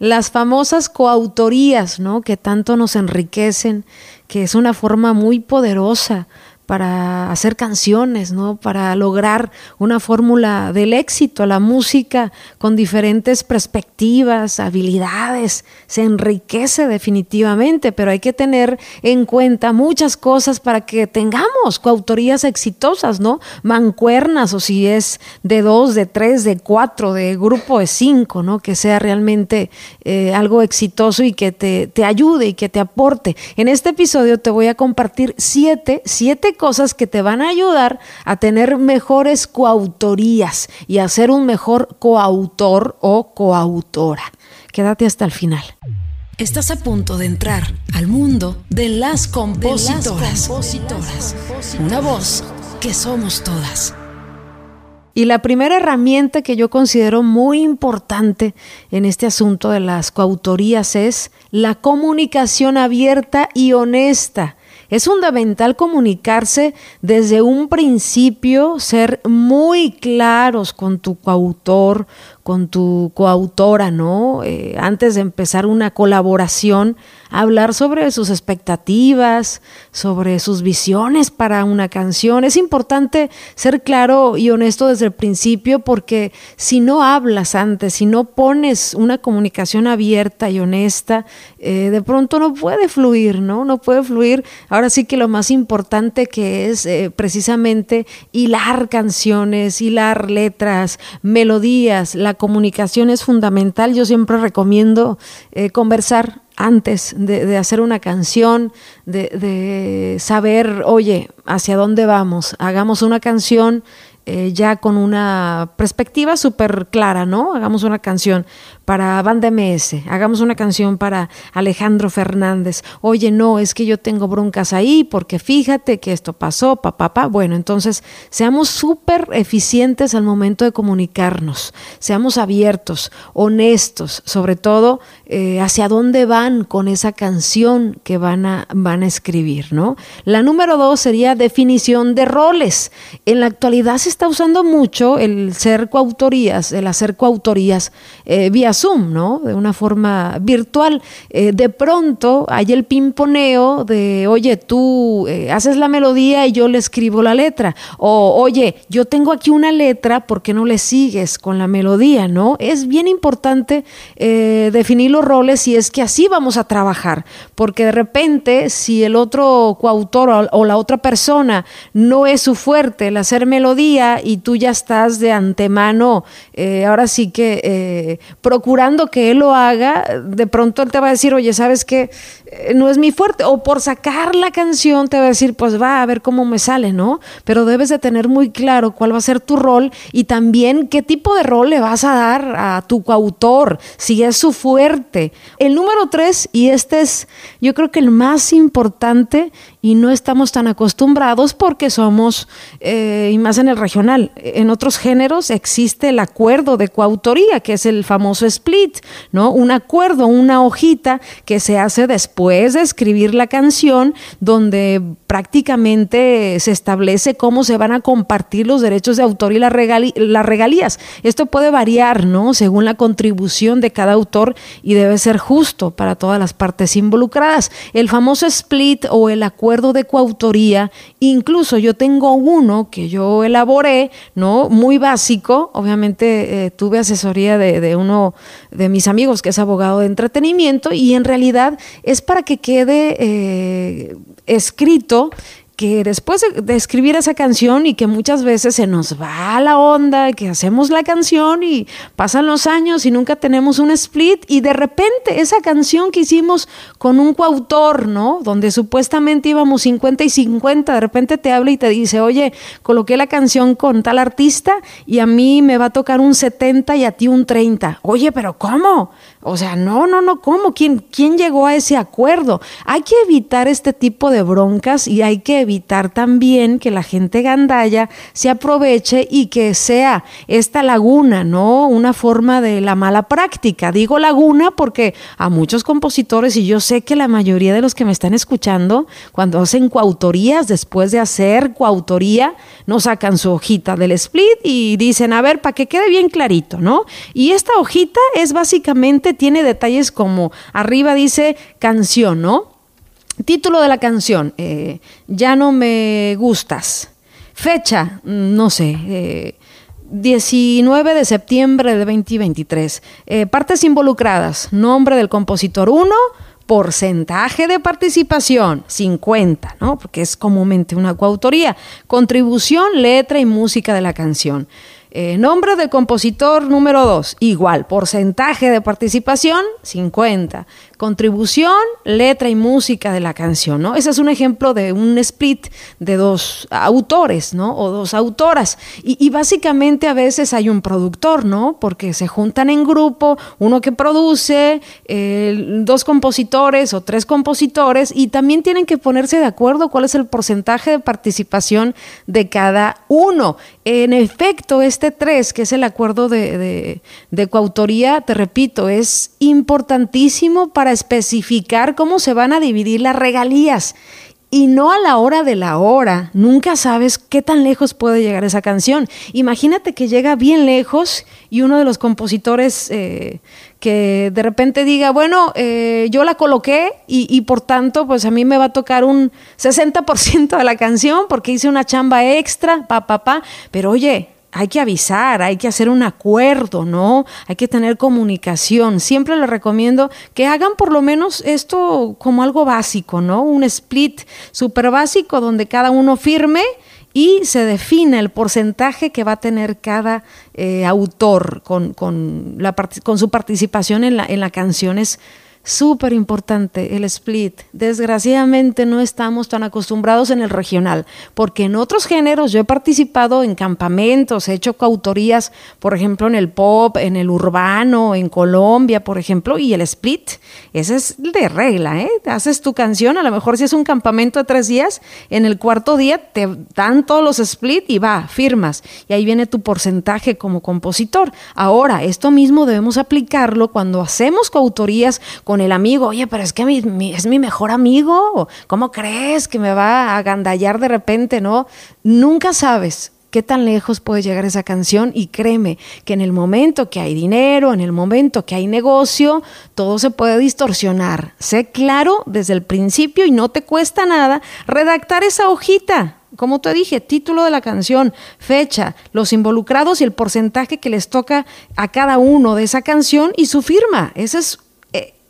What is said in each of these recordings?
las famosas coautorías, ¿no? Que tanto nos enriquecen, que es una forma muy poderosa para hacer canciones, ¿no? Para lograr una fórmula del éxito. La música con diferentes perspectivas, habilidades, se enriquece definitivamente, pero hay que tener en cuenta muchas cosas para que tengamos coautorías exitosas, ¿no? Mancuernas, o si es de dos, de tres, de cuatro, de grupo de cinco, ¿no? Que sea realmente eh, algo exitoso y que te, te ayude y que te aporte. En este episodio te voy a compartir siete, siete cosas que te van a ayudar a tener mejores coautorías y a ser un mejor coautor o coautora. Quédate hasta el final. Estás a punto de entrar al mundo de las compositoras. Una voz que somos todas. Y la primera herramienta que yo considero muy importante en este asunto de las coautorías es la comunicación abierta y honesta. Es fundamental comunicarse desde un principio, ser muy claros con tu coautor, con tu coautora, ¿no? Eh, antes de empezar una colaboración, hablar sobre sus expectativas, sobre sus visiones para una canción. Es importante ser claro y honesto desde el principio porque si no hablas antes, si no pones una comunicación abierta y honesta, eh, de pronto no puede fluir, ¿no? No puede fluir. Ahora sí que lo más importante que es eh, precisamente hilar canciones, hilar letras, melodías, la comunicación es fundamental. Yo siempre recomiendo eh, conversar antes de, hacer una canción, de, saber, oye, hacia dónde vamos, hagamos una canción eh, ya con una perspectiva súper clara, ¿no? Hagamos una canción para Banda MS, hagamos una canción para Alejandro Fernández. Oye, no, es que yo tengo broncas ahí porque fíjate que esto pasó, papá, papá. Bueno, entonces seamos súper eficientes al momento de comunicarnos, seamos abiertos, honestos, sobre todo eh, hacia dónde van con esa canción que van a, van a escribir, ¿no? La número dos sería definición de roles. En la actualidad se está usando mucho el ser coautorías, el hacer coautorías eh, vía Zoom, ¿no? De una forma virtual. Eh, de pronto hay el pimponeo de, oye, tú eh, haces la melodía y yo le escribo la letra. O, oye, yo tengo aquí una letra, ¿por qué no le sigues con la melodía, no? Es bien importante definir los roles y es que así vamos a trabajar, porque de repente, si el otro coautor o la otra persona no es su fuerte el hacer melodía y tú ya estás de antemano, ahora sí que procurando procurando que él lo haga, de pronto él te va a decir, oye, ¿sabes qué? Eh, no es mi fuerte. O por sacar la canción te va a decir, pues va a ver cómo me sale, ¿no? Pero debes de tener muy claro cuál va a ser tu rol y también qué tipo de rol le vas a dar a tu coautor, si es su fuerte. El número tres, y este es yo creo que el más importante y no estamos tan acostumbrados porque somos, eh, y más en el regional, en otros géneros existe el acuerdo de coautoría, que es el famoso split, ¿no? Un acuerdo, una hojita que se hace después de escribir la canción, donde prácticamente se establece cómo se van a compartir los derechos de autor y las, regalías. Esto puede variar, ¿no? Según la contribución de cada autor y debe ser justo para todas las partes involucradas. El famoso split o el acuerdo de coautoría, incluso yo tengo uno que yo ¿no? Muy básico, obviamente eh, tuve asesoría de, de uno de mis amigos que es abogado de entretenimiento y en realidad es para que quede eh, escrito que después de, escribir esa canción y que muchas veces se nos va la onda, que hacemos la canción y pasan los años y nunca tenemos un split y de repente esa canción que hicimos con un coautor, ¿no? Donde supuestamente íbamos 50 y 50, de repente te habla y te dice, oye, coloqué la canción con tal artista y a mí me va a tocar un 70 y a ti un 30. Oye, pero ¿cómo? O sea, no, no, no, ¿cómo? ¿Quién, quién llegó a ese acuerdo? Hay que evitar este tipo de broncas y hay que evitar también que la gente gandaya se aproveche y que sea esta laguna, ¿no? Una forma de la mala práctica. Digo laguna porque a muchos compositores, y yo sé que la mayoría de los que me están escuchando, cuando hacen coautorías, después de hacer coautoría, no sacan su hojita del split y dicen, a ver, para que quede bien clarito, ¿no? Y esta hojita es básicamente tiene detalles como arriba dice canción, ¿no? Título de la canción, eh, ya no me gustas. Fecha, no sé, 19 de septiembre de 2023. partes involucradas, nombre del compositor 1, porcentaje de participación, 50, ¿no? Porque es comúnmente una coautoría. Contribución, letra y música de la canción. Eh, nombre del compositor número 2, igual. Porcentaje de participación, 50 contribución, letra y música de la canción, ¿no? Ese es un ejemplo de un split de dos autores, ¿no? O dos autoras. Y, básicamente a veces hay un productor, ¿no? Porque se juntan en grupo, uno que produce, dos compositores o tres compositores, y también tienen que ponerse de acuerdo cuál es el porcentaje de participación de cada uno. En efecto, este tres, que es el acuerdo de coautoría, te repito, es importantísimo para especificar cómo se van a dividir las regalías y no a la hora de la hora. Nunca sabes qué tan lejos puede llegar esa canción. Imagínate que llega bien lejos y uno de los compositores eh, que de repente diga, bueno, eh, yo la coloqué y, y, por tanto, pues a mí me va a tocar un 60% de la canción porque hice una chamba extra, pa, pa, pa. Pero oye, hay que avisar, hay que hacer un acuerdo, ¿no? Hay que tener comunicación. Siempre les recomiendo que hagan por lo menos esto como algo básico, ¿no? Un split súper básico donde cada uno firme y se define el porcentaje que va a tener cada eh, autor con, con, su participación en la, en la canción. Es Súper importante el split. Desgraciadamente no estamos tan acostumbrados en el regional, porque en otros géneros yo he participado en campamentos, he hecho coautorías, por ejemplo, en el pop, en el urbano, en Colombia, por ejemplo, y el split, ese es de regla, ¿eh? Haces tu canción, a lo mejor si es un campamento de tres días, en el cuarto día te dan todos los split y va, firmas, y ahí viene tu porcentaje como compositor. Ahora, esto mismo debemos aplicarlo cuando hacemos coautorías con el amigo, oye, pero es que es mi mejor amigo, ¿cómo crees que me va a agandallar de repente? No, nunca sabes qué tan lejos puede llegar esa canción y créeme que en el momento que hay dinero, en el momento que hay negocio, todo se puede distorsionar. Sé claro desde el principio y no te cuesta nada redactar esa hojita. Como te dije, título de la canción, fecha, los involucrados y el porcentaje que les toca a cada uno de esa canción y su firma. Ese es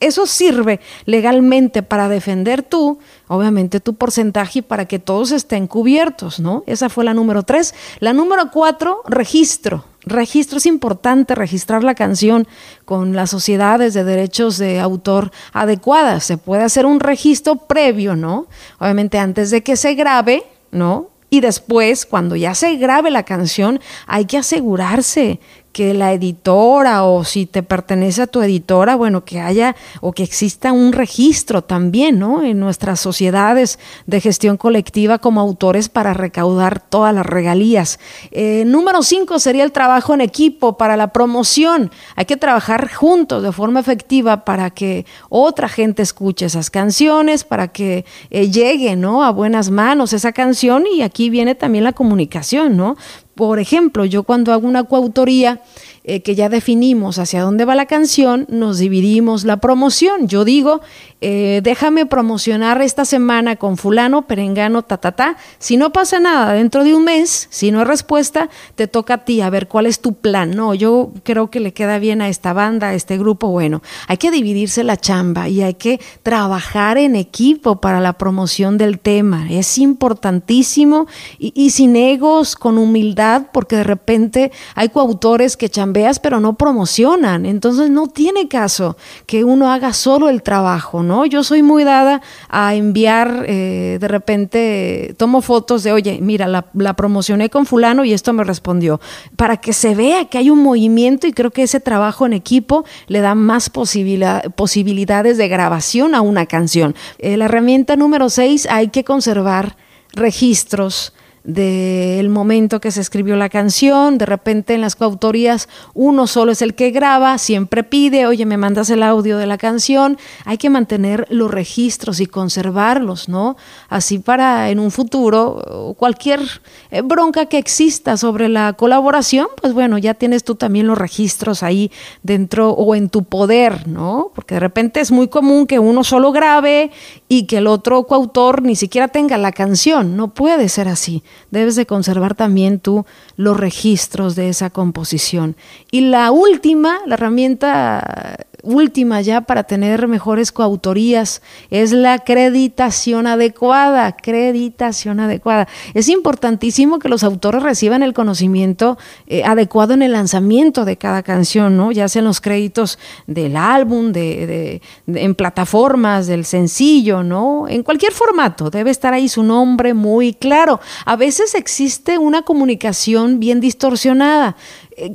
eso sirve legalmente para defender tú, obviamente tu porcentaje y para que todos estén cubiertos, ¿no? Esa fue la número tres. La número cuatro, registro. Registro es importante, registrar la canción con las sociedades de derechos de autor adecuadas. Se puede hacer un registro previo, ¿no? Obviamente antes de que se grabe, ¿no? Y después, cuando ya se grabe la canción, hay que asegurarse que la editora o si te pertenece a tu editora, bueno, que haya o que exista un registro también, ¿no? En nuestras sociedades de gestión colectiva como autores para recaudar todas las regalías. Eh, número cinco sería el trabajo en equipo para la promoción. Hay que trabajar juntos de forma efectiva para que otra gente escuche esas canciones, para que eh, llegue, ¿no? A buenas manos esa canción y aquí viene también la comunicación, ¿no? Por ejemplo, yo cuando hago una coautoría, eh, que ya definimos hacia dónde va la canción, nos dividimos la promoción. Yo digo, eh, déjame promocionar esta semana con fulano, perengano, ta, ta, ta. Si no pasa nada dentro de un mes, si no hay respuesta, te toca a ti a ver cuál es tu plan. No, yo creo que le queda bien a esta banda, a este grupo. Bueno, hay que dividirse la chamba y hay que trabajar en equipo para la promoción del tema. Es importantísimo y, y sin egos, con humildad, porque de repente hay coautores que chambean pero no promocionan. Entonces no tiene caso que uno haga solo el trabajo, ¿no? Yo soy muy dada a enviar, eh, de repente tomo fotos de, oye, mira, la, promocioné con fulano y esto me respondió, para que se vea que hay un movimiento y creo que ese trabajo en equipo le da más posibilidades de grabación a una canción. Eh, la herramienta número seis, hay que conservar registros del momento que se escribió la canción, de repente en las coautorías uno solo es el que graba, siempre pide, oye, me mandas el audio de la canción, hay que mantener los registros y conservarlos, ¿no? Así para en un futuro cualquier eh, bronca que exista sobre la colaboración, pues bueno, ya tienes tú también los registros ahí dentro o en tu poder, ¿no? Porque de repente es muy común que uno solo grabe y que el otro coautor ni siquiera tenga la canción, no puede ser así debes de conservar también tú los registros de esa composición. Y la última, la herramienta última ya para tener mejores coautorías es la acreditación adecuada, acreditación adecuada. Es importantísimo que los autores reciban el conocimiento eh, adecuado en el lanzamiento de cada canción, ¿no? Ya sean los créditos del álbum, de, en plataformas, del sencillo, ¿no? En cualquier formato, debe estar ahí su nombre muy claro. A veces existe una comunicación bien distorsionada.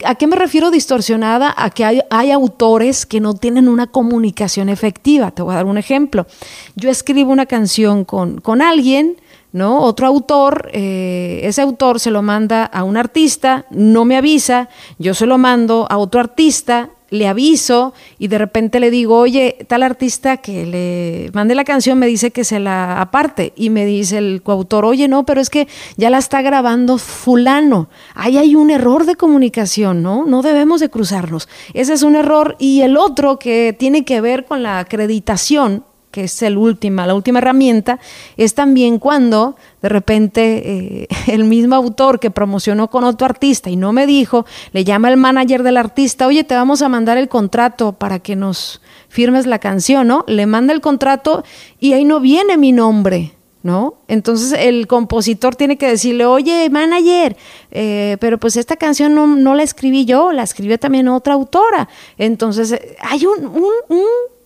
¿A qué me refiero distorsionada? A que hay, autores que no tienen una comunicación efectiva. Te voy a dar un ejemplo. Yo escribo una canción con, con alguien, ¿no? Otro autor, eh, ese autor se lo manda a un artista, no me avisa, yo se lo mando a otro artista, le aviso y de repente le digo, oye, tal artista que le mandé la canción me dice que se la aparte y me dice el coautor, oye, no, pero es que ya la está grabando fulano. Ahí hay un error de comunicación, ¿no? No debemos de cruzarnos. Ese es un error y el otro que tiene que ver con la acreditación que es el última, la última herramienta, es también cuando de repente eh, el mismo autor que promocionó con otro artista y no me dijo, le llama al manager del artista, oye, te vamos a mandar el contrato para que nos firmes la canción, ¿no? Le manda el contrato y ahí no viene mi nombre. ¿No? Entonces el compositor tiene que decirle, oye, manager, eh, pero pues esta canción no, la escribí yo, la escribió también otra autora. Entonces eh, hay un, un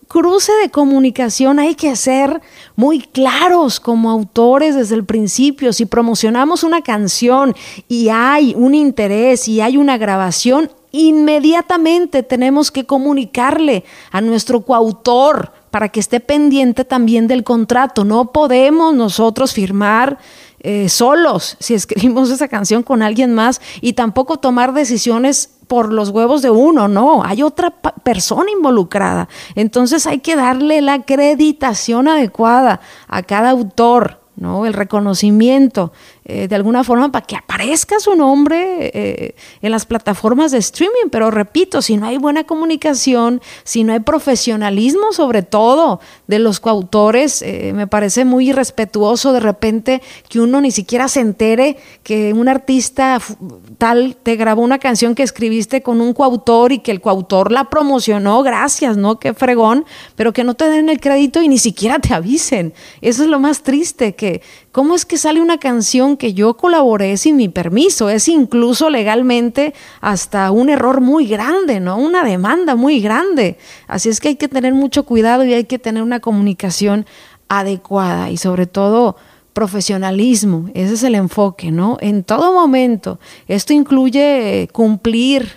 cruce de comunicación hay que ser muy claros como autores desde el principio. Si promocionamos una canción y hay un interés y hay una grabación, inmediatamente tenemos que comunicarle a nuestro coautor para que esté pendiente también del contrato. No podemos nosotros firmar eh, solos si escribimos esa canción con alguien más y tampoco tomar decisiones por los huevos de uno, no, hay otra persona involucrada. Entonces hay que darle la acreditación adecuada a cada autor, ¿no? El reconocimiento, eh, de alguna forma para que aparezca su nombre eh, en las plataformas de streaming. Pero repito, si no hay buena comunicación, si no hay profesionalismo sobre todo de los coautores, eh, me parece muy irrespetuoso de repente que uno ni siquiera se entere que un artista tal te grabó una canción que escribiste con un coautor y que el coautor la promocionó, gracias, ¿no? Qué fregón, pero que no te den el crédito y ni siquiera te avisen. Eso es lo más triste, que cómo es que sale una canción que yo colaboré sin mi permiso. Es incluso legalmente hasta un error muy grande, ¿no? Una demanda muy grande. Así es que hay que tener mucho cuidado y hay que tener una comunicación adecuada y sobre todo profesionalismo. Ese es el enfoque, ¿no? En todo momento. Esto incluye cumplir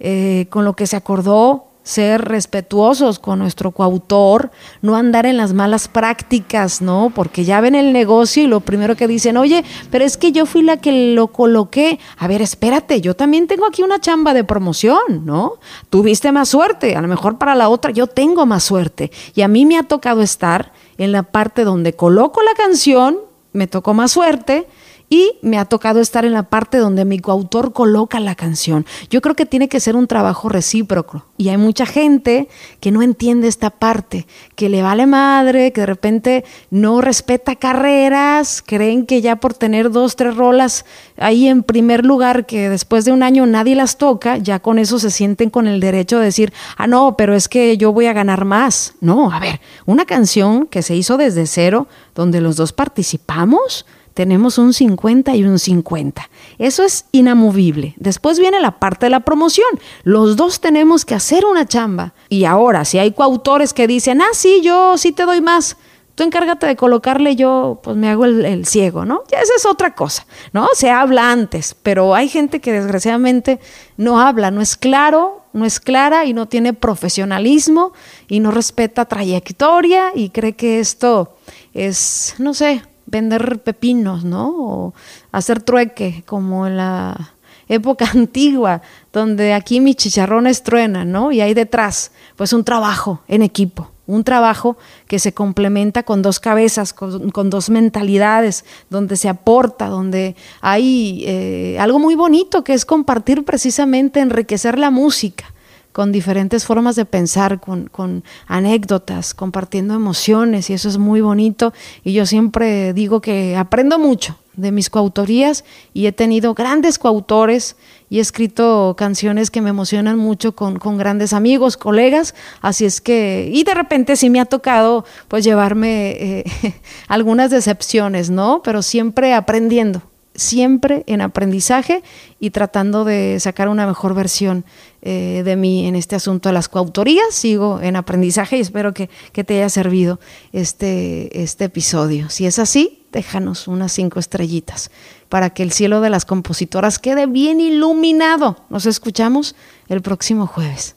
eh, con lo que se acordó ser respetuosos con nuestro coautor, no andar en las malas prácticas, ¿no? Porque ya ven el negocio y lo primero que dicen, oye, pero es que yo fui la que lo coloqué. A ver, espérate, yo también tengo aquí una chamba de promoción, ¿no? Tuviste más suerte, a lo mejor para la otra yo tengo más suerte. Y a mí me ha tocado estar en la parte donde coloco la canción, me tocó más suerte, y me ha tocado estar en la parte donde mi coautor coloca la canción. Yo creo que tiene que ser un trabajo recíproco y hay mucha gente que no entiende esta parte, que le vale madre, que de repente no respeta carreras, creen que ya por tener dos, tres rolas ahí en primer lugar, que después de un año nadie las toca, ya con eso se sienten con el derecho de decir, ah, no, pero es que yo voy a ganar más. No, a ver, una canción que se hizo desde cero, donde los dos participamos, tenemos un 50 y un 50. Eso es inamovible. Después viene la parte de la promoción. Los dos tenemos que hacer una chamba. Y ahora, si hay coautores que dicen, ah, sí, yo sí te doy más, tú encárgate de colocarle, yo pues me hago el, ciego, ¿no? Ya esa es otra cosa, ¿no? Se habla antes, pero hay gente que desgraciadamente no habla, no es claro, no es clara y no tiene profesionalismo y no respeta trayectoria y cree que esto es, no sé, vender pepinos, ¿no? O hacer trueque, como en la época antigua, donde aquí mis chicharrones truenan, ¿no? Y hay detrás, pues un trabajo en equipo, un trabajo que se complementa con dos cabezas, con, dos mentalidades, donde se aporta, donde hay eh, algo muy bonito que es compartir precisamente, enriquecer la música con diferentes formas de pensar, con, anécdotas, compartiendo emociones, y eso es muy bonito. Y yo siempre digo que aprendo mucho de mis coautorías y he tenido grandes coautores y he escrito canciones que me emocionan mucho con, con, grandes amigos, colegas, así es que, y de repente sí me ha tocado pues llevarme eh, algunas decepciones, ¿no? Pero siempre aprendiendo, siempre en aprendizaje y tratando de sacar una mejor versión eh, de mí en este asunto de las coautorías. Sigo en aprendizaje y espero que, que, te haya servido este, este episodio. Si es así, déjanos unas cinco estrellitas para que el cielo de las compositoras quede bien iluminado. Nos escuchamos el próximo jueves.